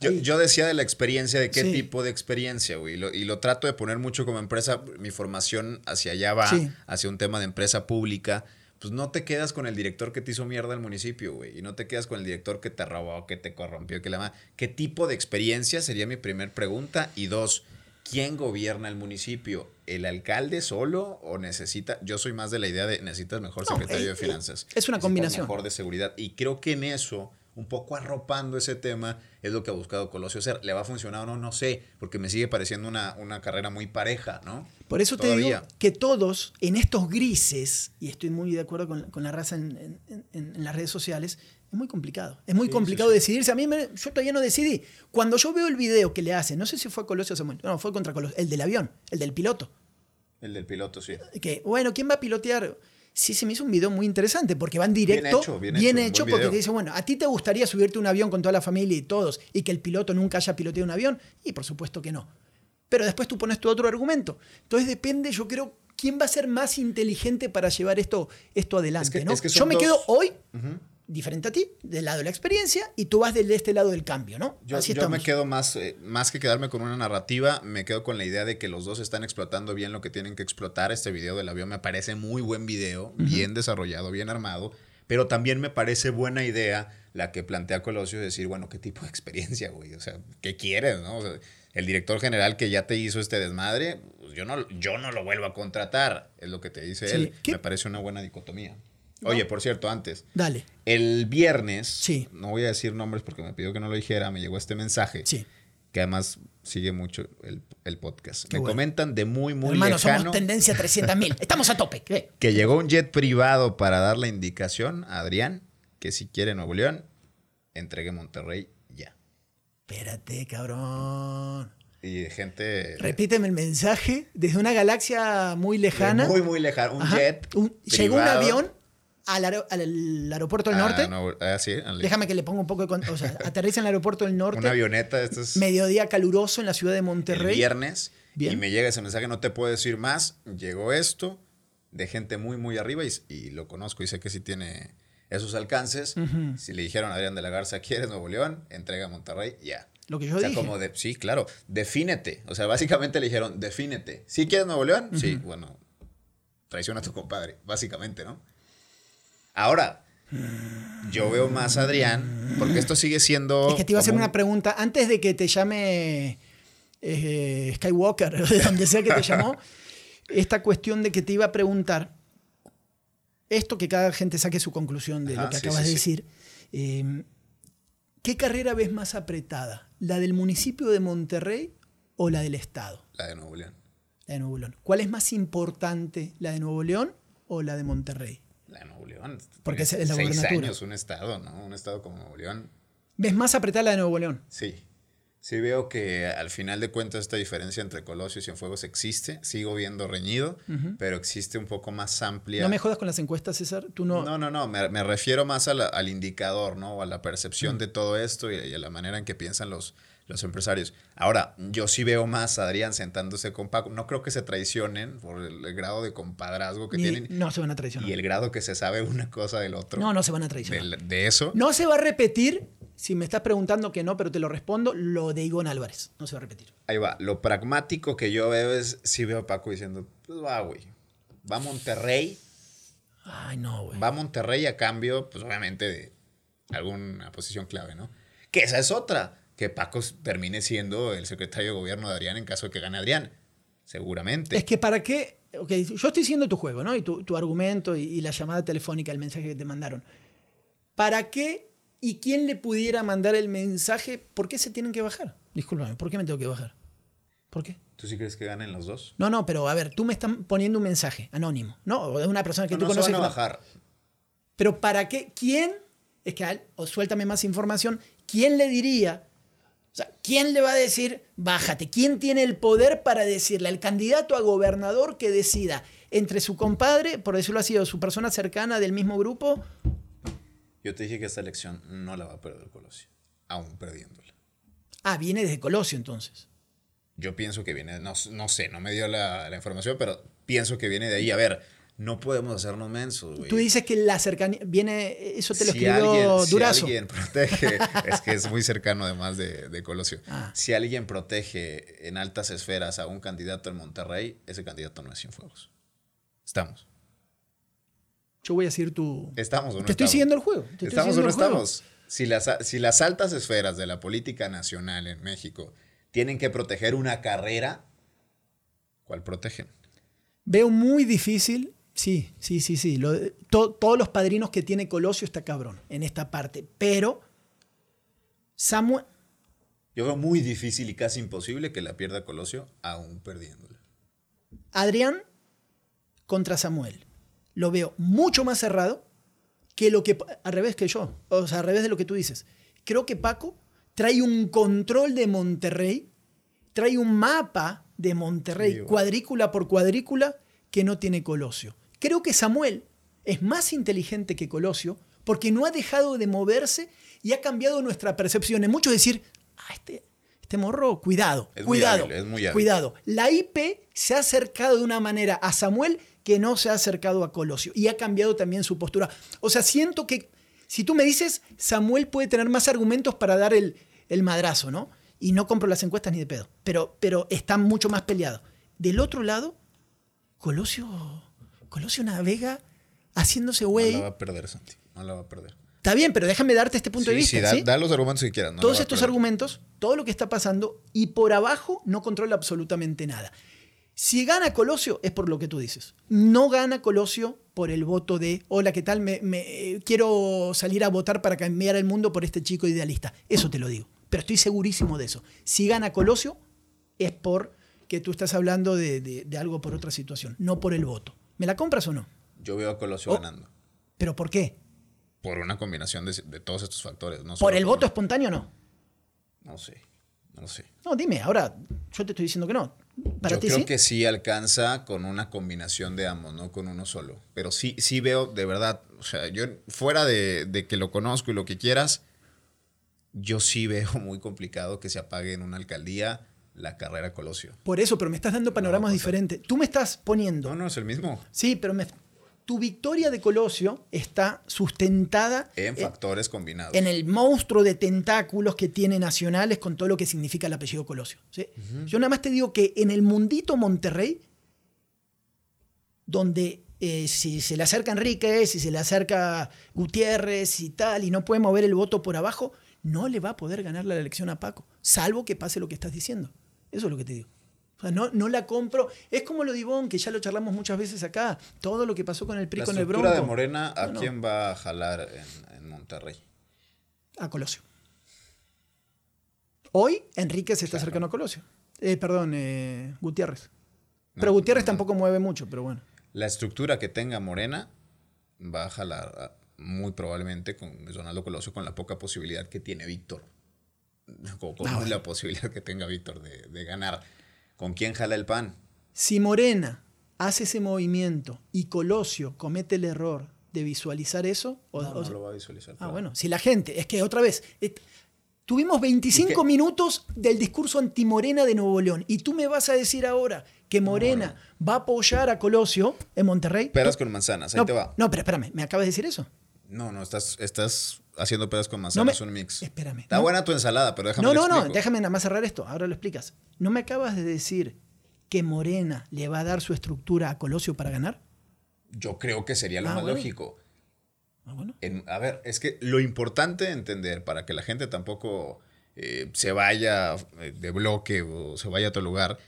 Yo, yo decía de la experiencia, de qué Sí. tipo de experiencia, güey. Y lo, y lo trato de poner mucho como empresa. Mi formación hacia allá va, Sí. hacia un tema de empresa pública. Pues no te quedas con el director que te hizo mierda el municipio, güey. Y no te quedas con el director que te robó, que te corrompió, que la ma- ¿Qué tipo de experiencia sería mi primer pregunta? Y dos, ¿quién gobierna el municipio? ¿El alcalde solo o necesita? Yo soy más de la idea de necesitas mejor No, secretario eh, de finanzas. es una combinación. Mejor de seguridad. Y creo que en eso, un poco arropando ese tema, es lo que ha buscado Colosio hacer. ¿Le va a funcionar o no? No sé, porque me sigue pareciendo una, una carrera muy pareja, ¿no? Por eso te digo que todos en estos grises, y estoy muy de acuerdo con, con la raza en, en- en- en las redes sociales, es muy complicado. Es muy Sí, complicado sí, sí. decidirse. A mí me- yo todavía no decidí. Cuando yo veo el video que le hace, no sé si fue Colosio Samuel, no, fue contra Colosio, el del avión, el del piloto. El del piloto, sí. que, bueno, ¿quién va a pilotear? Sí, se me hizo un video muy interesante porque van directo, hecho, bien hecho, porque video. te dice, bueno, ¿a ti te gustaría subirte un avión con toda la familia y todos y que el piloto nunca haya piloteado un avión? Y por supuesto que no. Pero después tú pones tu otro argumento. Entonces depende, yo creo, quién va a ser más inteligente para llevar esto, esto adelante. Es que- ¿no? es que yo me dos- quedo hoy. Diferente a ti, del lado de la experiencia, y tú vas del de este lado del cambio, ¿no? Yo, Así yo me quedo más, eh, más que quedarme con una narrativa, me quedo con la idea de que los dos están explotando bien lo que tienen que explotar. Este video del avión me parece muy buen video, bien desarrollado, bien armado, pero también me parece buena idea la que plantea Colosio de decir, bueno, ¿qué tipo de experiencia, güey? O sea, ¿qué quieres, no? O sea, el director general que ya te hizo este desmadre, pues yo no, yo no lo vuelvo a contratar, es lo que te dice Sí. él. ¿Qué? Me parece una buena dicotomía. No. Oye, por cierto, antes, Dale, el viernes, Sí. no voy a decir nombres porque me pidió que no lo dijera, me llegó este mensaje, sí. que además sigue mucho el, el podcast. Qué me bueno. comentan de muy, muy Hermano, lejano somos tendencia 300.000. Estamos a tope. ¿qué? que llegó un jet privado para dar la indicación a Adrián que si quiere Nuevo León, entregue Monterrey ya. Espérate, cabrón. Y gente... Repíteme el mensaje. Desde una galaxia muy lejana. Muy, muy lejano. Un Ajá, jet. un- llegó un avión al, aero- al aeropuerto del Ah, norte. no, ah, sí, Déjame que le ponga un poco de. O sea, aterriza en el aeropuerto del norte. Una avioneta, esto es Mediodía caluroso en la ciudad de el Monterrey. viernes. Bien. Y me llega ese mensaje, no te puedo decir más. Llegó esto de gente muy, muy arriba y, y lo conozco y sé que sí tiene esos alcances. Si le dijeron a Adrián de la Garza, ¿quieres Nuevo León? Entrega a Monterrey, ya. Lo que yo o sea, dije. como de, sí, claro, defínete. O sea, básicamente le dijeron, defínete. ¿Sí quieres Nuevo León? Sí, bueno, traiciona a tu compadre, básicamente, ¿no? Ahora, yo veo más a Adrián, porque esto sigue siendo... Es que te iba a hacer una pregunta. Antes de que te llame eh, Skywalker, de donde sea que te llamó, esta cuestión de que te iba a preguntar, esto que cada gente saque su conclusión de Ajá, lo que sí, acabas sí, de sí. decir, eh, ¿Qué carrera ves más apretada? ¿La del municipio de Monterrey o la del Estado? La de Nuevo León. La de Nuevo León. ¿Cuál es más importante, la de Nuevo León o la de Monterrey? La de Nuevo León. Porque es la Seis años un estado, ¿no? Un estado como Nuevo León. ¿Ves más apretada la de Nuevo León? Sí. Sí veo que al final de cuentas esta diferencia entre Colosio y Cienfuegos existe. Sigo viendo reñido, pero existe un poco más amplia. No me jodas con las encuestas, César. Tú no. No, no, no, me, me refiero más la- al indicador, ¿no? O a la Mm. percepción de todo esto y, y a la manera en que piensan los, los empresarios. Ahora, yo sí veo más a Adrián sentándose con Paco. No creo que se traicionen por el, el grado de compadrazgo que ni- tienen no se van a traicionar. y el grado que se sabe una cosa del otro. No, no se van a traicionar. de eso. No se va a repetir. Si me estás preguntando que no, pero te lo respondo, lo de Ivonne Álvarez. No se va a repetir. Ahí va. Lo pragmático que yo veo es, sí veo a Paco diciendo, pues va, güey. Va a Monterrey, Ay, no, güey. va a Monterrey a cambio, pues obviamente de alguna posición clave, ¿no? Que esa es otra, que Paco termine siendo el secretario de gobierno de Adrián en caso de que gane Adrián. Seguramente. Es que para qué. Ok, yo estoy siguiendo tu juego, ¿no? Y tu, tu argumento y, y la llamada telefónica, el mensaje que te mandaron. ¿Para qué y quién le pudiera mandar el mensaje? ¿Por qué se tienen que bajar? Discúlpame, ¿por qué me tengo que bajar? ¿Por qué? ¿Tú sí crees que ganen los dos? No, no, pero a ver, tú me estás poniendo un mensaje anónimo, ¿no? O de una persona que No, tú no conoces. van a que- bajar. Pero ¿para qué? ¿Quién? Es que, o suéltame más información, ¿quién le diría? O sea, ¿quién le va a decir, bájate? ¿Quién tiene el poder para decirle al candidato a gobernador que decida entre su compadre, por decirlo así, o su persona cercana del mismo grupo? Yo te dije que esta elección no la va a perder Colosio, aún perdiéndola. Ah, viene desde Colosio entonces. Yo pienso que viene, no, no sé, no me dio la, la información, pero pienso que viene de ahí. A ver, no podemos hacernos mensos, güey. Tú dices que la cercanía, viene, eso te lo si escribió alguien, si Durazo. alguien protege, es que es muy cercano además de, de Colosio. Ah. Si alguien protege en altas esferas a un candidato en Monterrey, ese candidato no es Cienfuegos. Estamos. Yo voy a decir tu... Estamos o no Te estoy siguiendo el juego. te ¿Estamos o no estamos? Si las, si las altas esferas de la política nacional en México tienen que proteger una carrera, ¿cuál protegen? Veo muy difícil. Sí, sí, sí, sí. lo de- to- todos los padrinos que tiene Colosio está cabrón en esta parte. Pero Samuel. Yo veo muy difícil y casi imposible que la pierda Colosio, aún perdiéndola. Adrián contra Samuel. Lo veo mucho más cerrado que lo que. Al revés que yo. O sea, al revés de lo que tú dices. Creo que Paco trae un control de Monterrey, trae un mapa de Monterrey, cuadrícula por cuadrícula, que no tiene Colosio. Creo que Samuel es más inteligente que Colosio porque no ha dejado de moverse y ha cambiado nuestra percepción. En muchos decir, ah, este, este morro, cuidado, Es muy cuidado, hábil, es muy hábil. cuidado. La IP se ha acercado de una manera a Samuel que no se ha acercado a Colosio y ha cambiado también su postura. O sea, siento que si tú me dices, Samuel puede tener más argumentos para dar el, el madrazo, ¿no? Y no compro las encuestas ni de pedo, pero, pero está mucho más peleado. Del otro lado, Colosio, Colosio navega haciéndose No güey. la va a perder, Santi. No la va a perder. Está bien, pero déjame darte este punto de vista. sí, da, ¿sí? da los argumentos que quieras. no Todos estos perder. argumentos, todo lo que está pasando, y por abajo no controla absolutamente nada. Si gana Colosio es por lo que tú dices. No gana Colosio por el voto de, hola, ¿qué tal? Me, me- eh, quiero salir a votar para cambiar el mundo por este chico idealista. Eso te lo digo. Pero estoy segurísimo de eso. Si gana Colosio es por que tú estás hablando de, de- de algo por otra situación, no por el voto. ¿Me la compras o no? Yo veo a Colosio Oh. ganando. ¿Pero por qué? Por una combinación de, de todos estos factores. No ¿Por el por- voto espontáneo o no? No sé. No sé. No, dime, ahora yo te estoy diciendo que no. ¿Para Yo ti creo sí? que sí alcanza con una combinación de ambos, no con uno solo. Pero sí, sí veo, de verdad, o sea, yo fuera de, de que lo conozco y lo que quieras, yo sí veo muy complicado que se apague en una alcaldía la carrera Colosio. Por eso, pero me estás dando panoramas diferentes. Tú me estás poniendo. No, no, es el mismo. Sí, pero me- tu victoria de Colosio está sustentada En factores combinados. en el monstruo de tentáculos que tiene Nacionales con todo lo que significa el apellido Colosio. ¿sí? Yo nada más te digo que en el mundito Monterrey, donde eh, si se le acerca Enrique, si se le acerca Gutiérrez y tal, y no puede mover el voto por abajo, no le va a poder ganar la elección a Paco, salvo que pase lo que estás diciendo. Eso es lo que te digo. O sea, no, no la compro. Es como lo de Ivonne, que ya lo charlamos muchas veces acá. Todo lo que pasó con el PRI, la con el estructura Bronco. de Morena, ¿a No, no. quién va a jalar en, en Monterrey? A Colosio. Hoy Enrique se está acercando a Colosio. Eh, perdón, eh, Gutiérrez. Pero Gutiérrez tampoco mueve mucho, pero bueno. La estructura que tenga Morena va a jalar muy probablemente con Donaldo Colosio con la poca posibilidad que tiene Víctor. Con, con Ah, la posibilidad que tenga Víctor de, de ganar. ¿Con quién jala el pan? Si Morena hace ese movimiento y Colosio comete el error de visualizar eso, o- No, no lo va a visualizar. ah, bueno, si la gente, es que otra vez, et- tuvimos 25 ¿Y qué? minutos del discurso antimorena de Nuevo León y tú me vas a decir ahora que Morena va a apoyar a Colosio en Monterrey. Peras con manzanas, ahí no, te va. no, pero espérame, ¿me acabas de decir eso? No, no, estás, estás haciendo peras con manzanas, me- un mix. espérame, Está no- buena tu ensalada, pero déjame No, no, no, déjame nada más cerrar esto, ahora lo explicas. ¿No me acabas de decir que Morena le va a dar su estructura a Colosio para ganar? Yo creo que sería lo Ah, más bueno. lógico. Ah, bueno. En- a ver, es que lo importante de entender para que la gente tampoco eh, se vaya eh, de bloque o se vaya a otro lugar,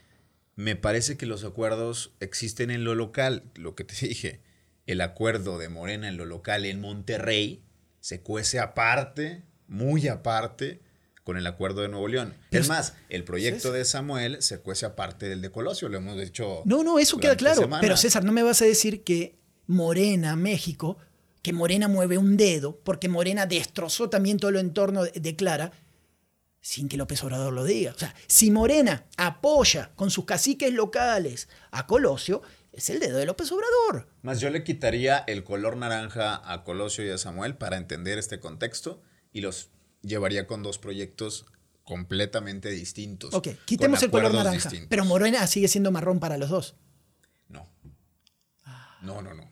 me parece que los acuerdos existen en lo local. Lo que te dije, el acuerdo de Morena en lo local en Monterrey se cuece aparte, muy aparte, con el acuerdo de Nuevo León. Es más, el proyecto de Samuel se cuece aparte del de Colosio, lo hemos dicho. No, no, eso queda claro. Pero César, no me vas a decir que Morena, México, que Morena mueve un dedo, porque Morena destrozó también todo el entorno de Clara, sin que López Obrador lo diga. O sea, si Morena apoya con sus caciques locales a Colosio, es el dedo de López Obrador. Más yo le quitaría el color naranja a Colosio y a Samuel para entender este contexto y los llevaría con dos proyectos completamente distintos. Ok, quitemos el color naranja. distintos. Pero Morena sigue siendo marrón para los dos. No. No, no, no.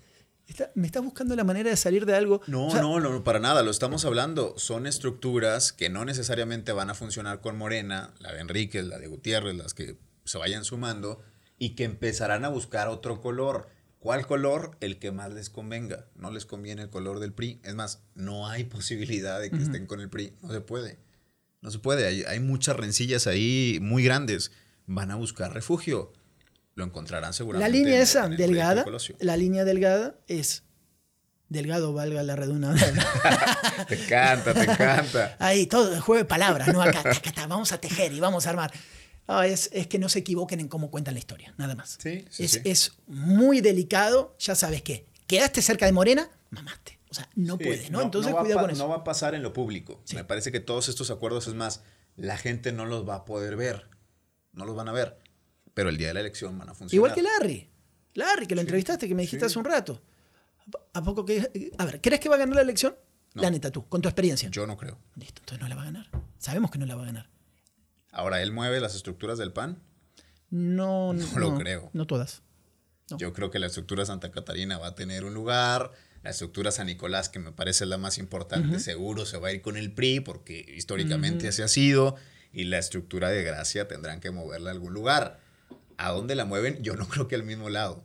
Está- me estás buscando la manera de salir de algo. No, O sea, no, no, para nada, lo estamos hablando. Son estructuras que no necesariamente van a funcionar con Morena, la de Enrique, la de Gutiérrez, las que se vayan sumando, y que empezarán a buscar otro color. ¿Cuál color? El que más les convenga. No les conviene el color del PRI. Es más, no hay posibilidad de que estén con el PRI. No se puede. No se puede. Hay, hay muchas rencillas ahí muy grandes. Van a buscar refugio. Lo encontrarán La seguramente. línea en- esa en delgada, la línea delgada es delgado, valga la redundancia. Te encanta, te encanta. Ahí, todo el juego de palabras, ¿no? Acá, taca, taca, vamos a tejer y vamos a armar. No, es, es que no se equivoquen en cómo cuentan la historia, nada más. Sí, sí, es, sí. es muy delicado, ya sabes que quedaste cerca de Morena, mamaste. O sea, no puedes, ¿no? Entonces cuidado con eso. No va a pasar en lo público. Me parece que todos estos acuerdos, es más, la gente no los va a poder ver. No los van a ver. Pero el día de la elección van a funcionar. Igual que Larry. Larry, que lo entrevistaste, que me dijiste hace un rato. ¿A poco que.? A ver, ¿crees que va a ganar la elección? No. La neta, tú, con tu experiencia. Yo no creo. Listo, entonces no la va a ganar. Sabemos que no la va a ganar. Ahora, él mueve las estructuras del PAN. No, no, No lo creo. No todas. No. Yo creo que la estructura Santa Catarina va a tener un lugar. La estructura San Nicolás, que me parece la más importante, seguro se va a ir con el PRI, porque históricamente así ha sido. Y la estructura de Gracia tendrán que moverla a algún lugar. ¿A dónde la mueven? Yo no creo que al mismo lado.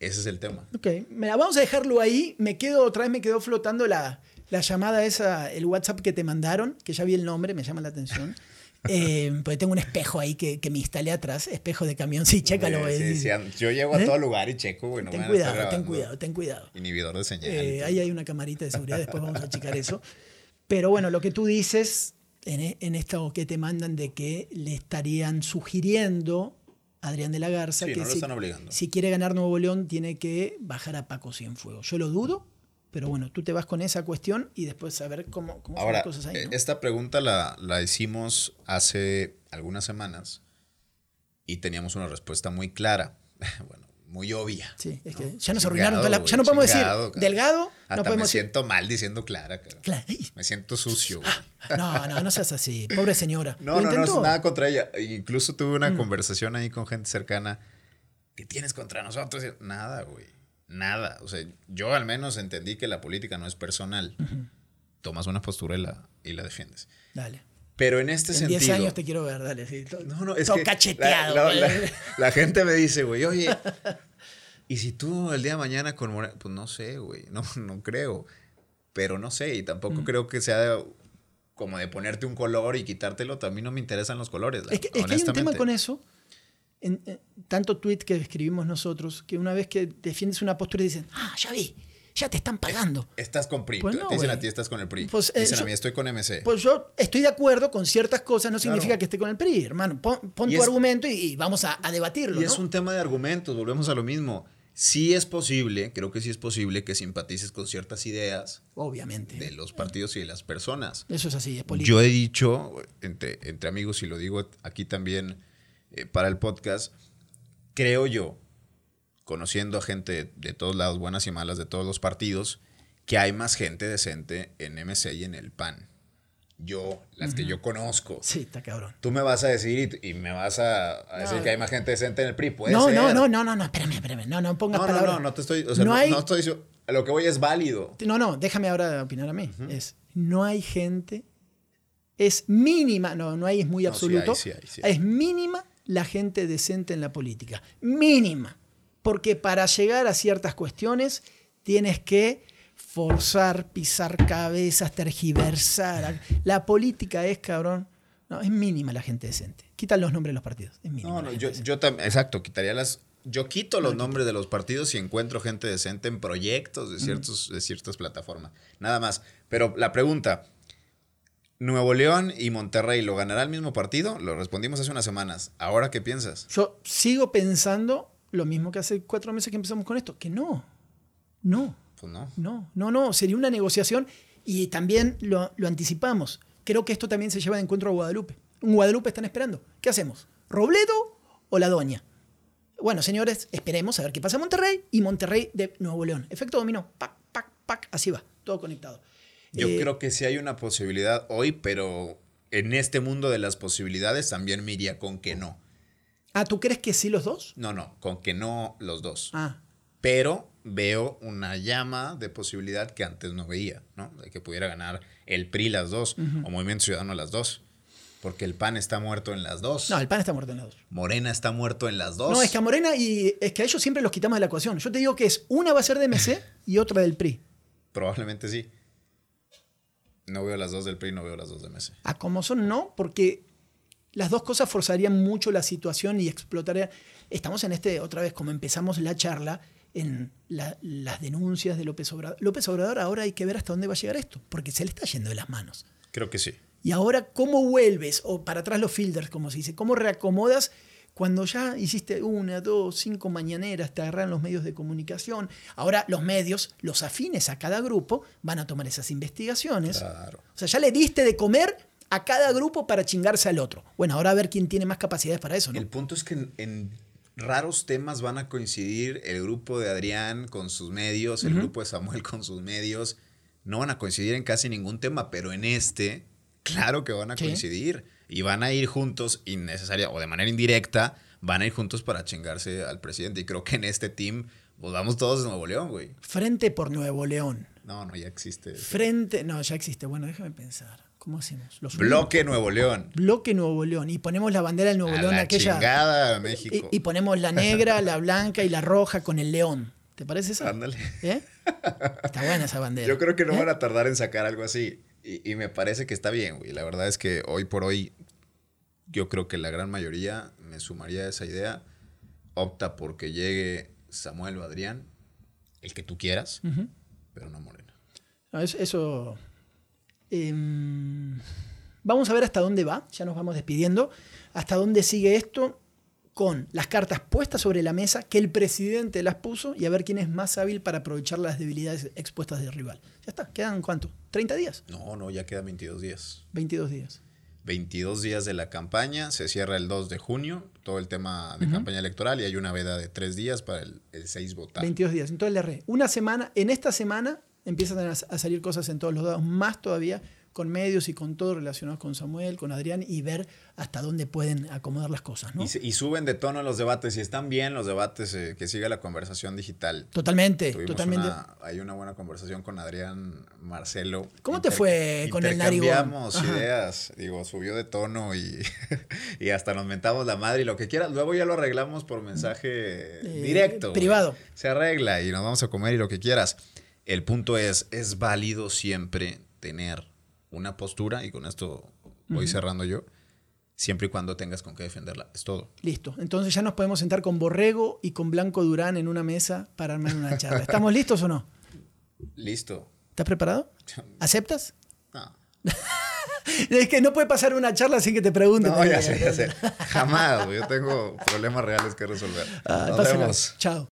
Ese es el tema. Ok, mira, vamos a dejarlo ahí. Me quedo, otra vez me quedó flotando la, la llamada esa, el WhatsApp que te mandaron, que ya vi el nombre, me llama la atención. Eh, porque tengo un espejo ahí que, que me instalé atrás, espejo de camión, sí, chécalo. Sí, eh. sí, yo llego a ¿Eh? todo lugar y checo, güey. no ten cuidado, ten cuidado, ten cuidado. Inhibidor de señal. Eh, ahí hay una camarita de seguridad, después vamos a checar eso. Pero bueno, lo que tú dices en, en esto que te mandan de que le estarían sugiriendo a Adrián de la Garza Sí, que no si, si quiere ganar Nuevo León tiene que bajar a Paco Cienfuegos. Yo lo dudo, pero bueno, tú te vas con esa cuestión y después a ver cómo, cómo son Ahora, las cosas ahí. eh, ¿no? esta pregunta la, la hicimos hace algunas semanas y teníamos una respuesta muy clara. bueno, muy obvia. Sí, es que ¿no? ya nos Chingado, arruinaron toda la- Ya no podemos chingado, decir cara. delgado, Hasta no me decir. siento mal diciendo clara. cara. Cla- ¡Ay! Me siento sucio. güey. No, no, no seas así. Pobre señora. No, no, no es intentó. Mm. nada contra ella. Incluso tuve una conversación ahí con gente cercana. ¿Qué tienes contra nosotros? Nada, güey. Nada. O sea, yo al menos entendí que la política no es personal. Tomas una postura y la, y la defiendes. Dale. Pero en este En sentido. 10 años te quiero ver, dale. Sí, No, no, es todo que cacheteado. La, la- güey. la- la gente me dice, güey, oye, ¿y si tú el día de mañana con Morena? Pues no sé, güey, no, no creo. Pero no sé, y Mm. tampoco creo que sea como de ponerte un color y quitártelo. También no me interesan los colores. Es que, es que hay un tema con eso. En, en tanto tweet que escribimos nosotros, que una vez que defiendes una postura y dicen, ah, ya vi, ya te están pagando. Estás con PRI. Pues te no, dicen a ti, estás con el PRI. Pues, eh, dicen a mí, estoy con MC. Pues yo estoy de acuerdo con ciertas cosas, no significa Claro. que esté con el PRI, hermano. Pon, pon tu es- argumento y, y vamos a, a debatirlo. y es ¿no? un tema de argumentos, volvemos a lo mismo. Sí es posible, creo que sí es posible que simpatices con ciertas ideas Obviamente. de los partidos y de las personas. Eso es así, es político. Yo he dicho, entre, entre amigos, y lo digo aquí también eh, para el podcast, creo yo, conociendo a gente de todos lados, buenas y malas, de todos los partidos, que hay más gente decente en MC y en el PAN. Yo, las que yo conozco. Sí, está cabrón. Tú me vas a decir y, y me vas a, a decir No. que hay más gente decente en el PRI. Puede No, ser. no, no, no, no, no, espérame, espérame. No, no pongas No, no, palabras. no, no te estoy. O sea, No no, hay- no estoy Lo que voy es válido. No, no, déjame ahora opinar a mí. Es, no hay gente, es mínima, no, no hay, es muy No, sí absoluto. hay, sí hay, sí hay. Es mínima la gente decente en la política. Mínima. Porque para llegar a ciertas cuestiones tienes que forzar, pisar cabezas, tergiversar. La política es, cabrón, no, es mínima la gente decente. Quitan los nombres de los partidos. Es mínima. No, no, yo, también, exacto, quitaría las. Yo quito los nombres de los partidos y encuentro gente decente en proyectos de, ciertos, de ciertas plataformas. Nada más. Pero la pregunta: ¿Nuevo León y Monterrey lo ganará el mismo partido? Lo respondimos hace unas semanas. ¿Ahora qué piensas? Yo sigo pensando lo mismo que hace cuatro meses que empezamos con esto, que no, no, Pues no. no, no, no, sería una negociación y también lo, lo anticipamos. Creo que esto también se lleva de encuentro a Guadalupe. En Guadalupe están esperando. ¿Qué hacemos? ¿Robledo o la Doña? Bueno, señores, esperemos a ver qué pasa en Monterrey y Monterrey de Nuevo León. Efecto dominó. Pac, pac, pac, así va, todo conectado. Yo Eh, creo que sí hay una posibilidad hoy, pero en este mundo de las posibilidades también me iría con que no. Ah, ¿tú crees que sí los dos? No, no, con que no los dos. Ah, pero veo una llama de posibilidad que antes no veía, ¿no? De que pudiera ganar el PRI las dos o Movimiento Ciudadano las dos. Porque el PAN está muerto en las dos. no, el pan está muerto en los dos. Morena está muerto en las dos. No, es que a Morena y es que a ellos siempre los quitamos de la ecuación. Yo te digo que es una va a ser de MC y otra del PRI. Probablemente sí. No veo las dos del PRI, no veo las dos de MC. A como son, no, porque las dos cosas forzarían mucho la situación y explotarían. Estamos en este, otra vez, como empezamos la charla, en la- las denuncias de López Obrador. López Obrador ahora hay que ver hasta dónde va a llegar esto, porque se le está yendo de las manos. Creo que sí. Y ahora, ¿cómo vuelves? O para atrás los filters, como se dice. ¿Cómo reacomodas cuando ya hiciste una, dos, cinco mañaneras, te agarran los medios de comunicación? Ahora los medios, los afines a cada grupo, van a tomar esas investigaciones. Claro. O sea, ya le diste de comer a cada grupo para chingarse al otro. Bueno, ahora a ver quién tiene más capacidades para eso, ¿no? El punto es que en, en raros temas van a coincidir el grupo de Adrián con sus medios, el grupo de Samuel con sus medios. No van a coincidir en casi ningún tema, pero en este, claro que van a coincidir. Y van a ir juntos, innecesaria o de manera indirecta, van a ir juntos para chingarse al presidente. Y creo que en este team, pues vamos todos de Nuevo León, güey. Frente por Nuevo León. No, no, ya existe. Frente. No, ya existe. Bueno, déjame pensar. ¿Cómo hacemos? Los Bloque Nuevo León. Bloque Nuevo León. Y ponemos la bandera del Nuevo A León, la aquella. chingada, Y, México. y ponemos la negra, la blanca y la roja con el león. ¿Te parece eso? Ándale. ¿Eh? Está buena esa bandera. Yo creo que no ¿Eh? van a tardar en sacar algo así. Y, y me parece que está bien, güey. La verdad es que hoy por hoy, yo creo que la gran mayoría, me sumaría a esa idea, opta porque llegue Samuel o Adrián, el que tú quieras, pero no Morena. No, eso. em, vamos a ver hasta dónde va. Ya nos vamos despidiendo. Hasta dónde sigue esto con las cartas puestas sobre la mesa, que el presidente las puso y a ver quién es más hábil para aprovechar las debilidades expuestas del rival. Ya está. ¿Quedan cuánto? ¿30 días? No, no, ya quedan 22 días. 22 días. 22 días de la campaña, se cierra el 2 de junio, todo el tema de campaña electoral y hay una veda de 3 días para el, el 6 votar. 22 días. Entonces le erré. Una semana, en esta semana empiezan a, a salir cosas en todos los lados, más todavía con medios y con todo relacionados con Samuel, con Adrián, y ver hasta dónde pueden acomodar las cosas, ¿no? Y, suben de tono los debates y están bien los debates, eh, que siga la conversación digital. Totalmente, Tuvimos totalmente. una- hay una buena conversación con Adrián Marcelo. ¿Cómo te fue con el narigón? Intercambiamos Ajá. ideas. Digo, subió de tono y, y hasta nos mentamos la madre y lo que quieras. Luego ya lo arreglamos por mensaje Eh, directo. privado. Se arregla y nos vamos a comer y lo que quieras. El punto es, es válido siempre tener una postura, y con esto voy cerrando yo, siempre y cuando tengas con qué defenderla. Es todo. Listo. Entonces ya nos podemos sentar con Borrego y con Blanco Durán en una mesa para armar una charla. ¿Estamos listos o no? Listo. ¿Estás preparado? ¿Aceptas? No. es que no puede pasar una charla sin que te pregunten. No, ya sé, ya sé. Jamás. Yo tengo problemas reales que resolver. Ah, Nos vemos. Chao.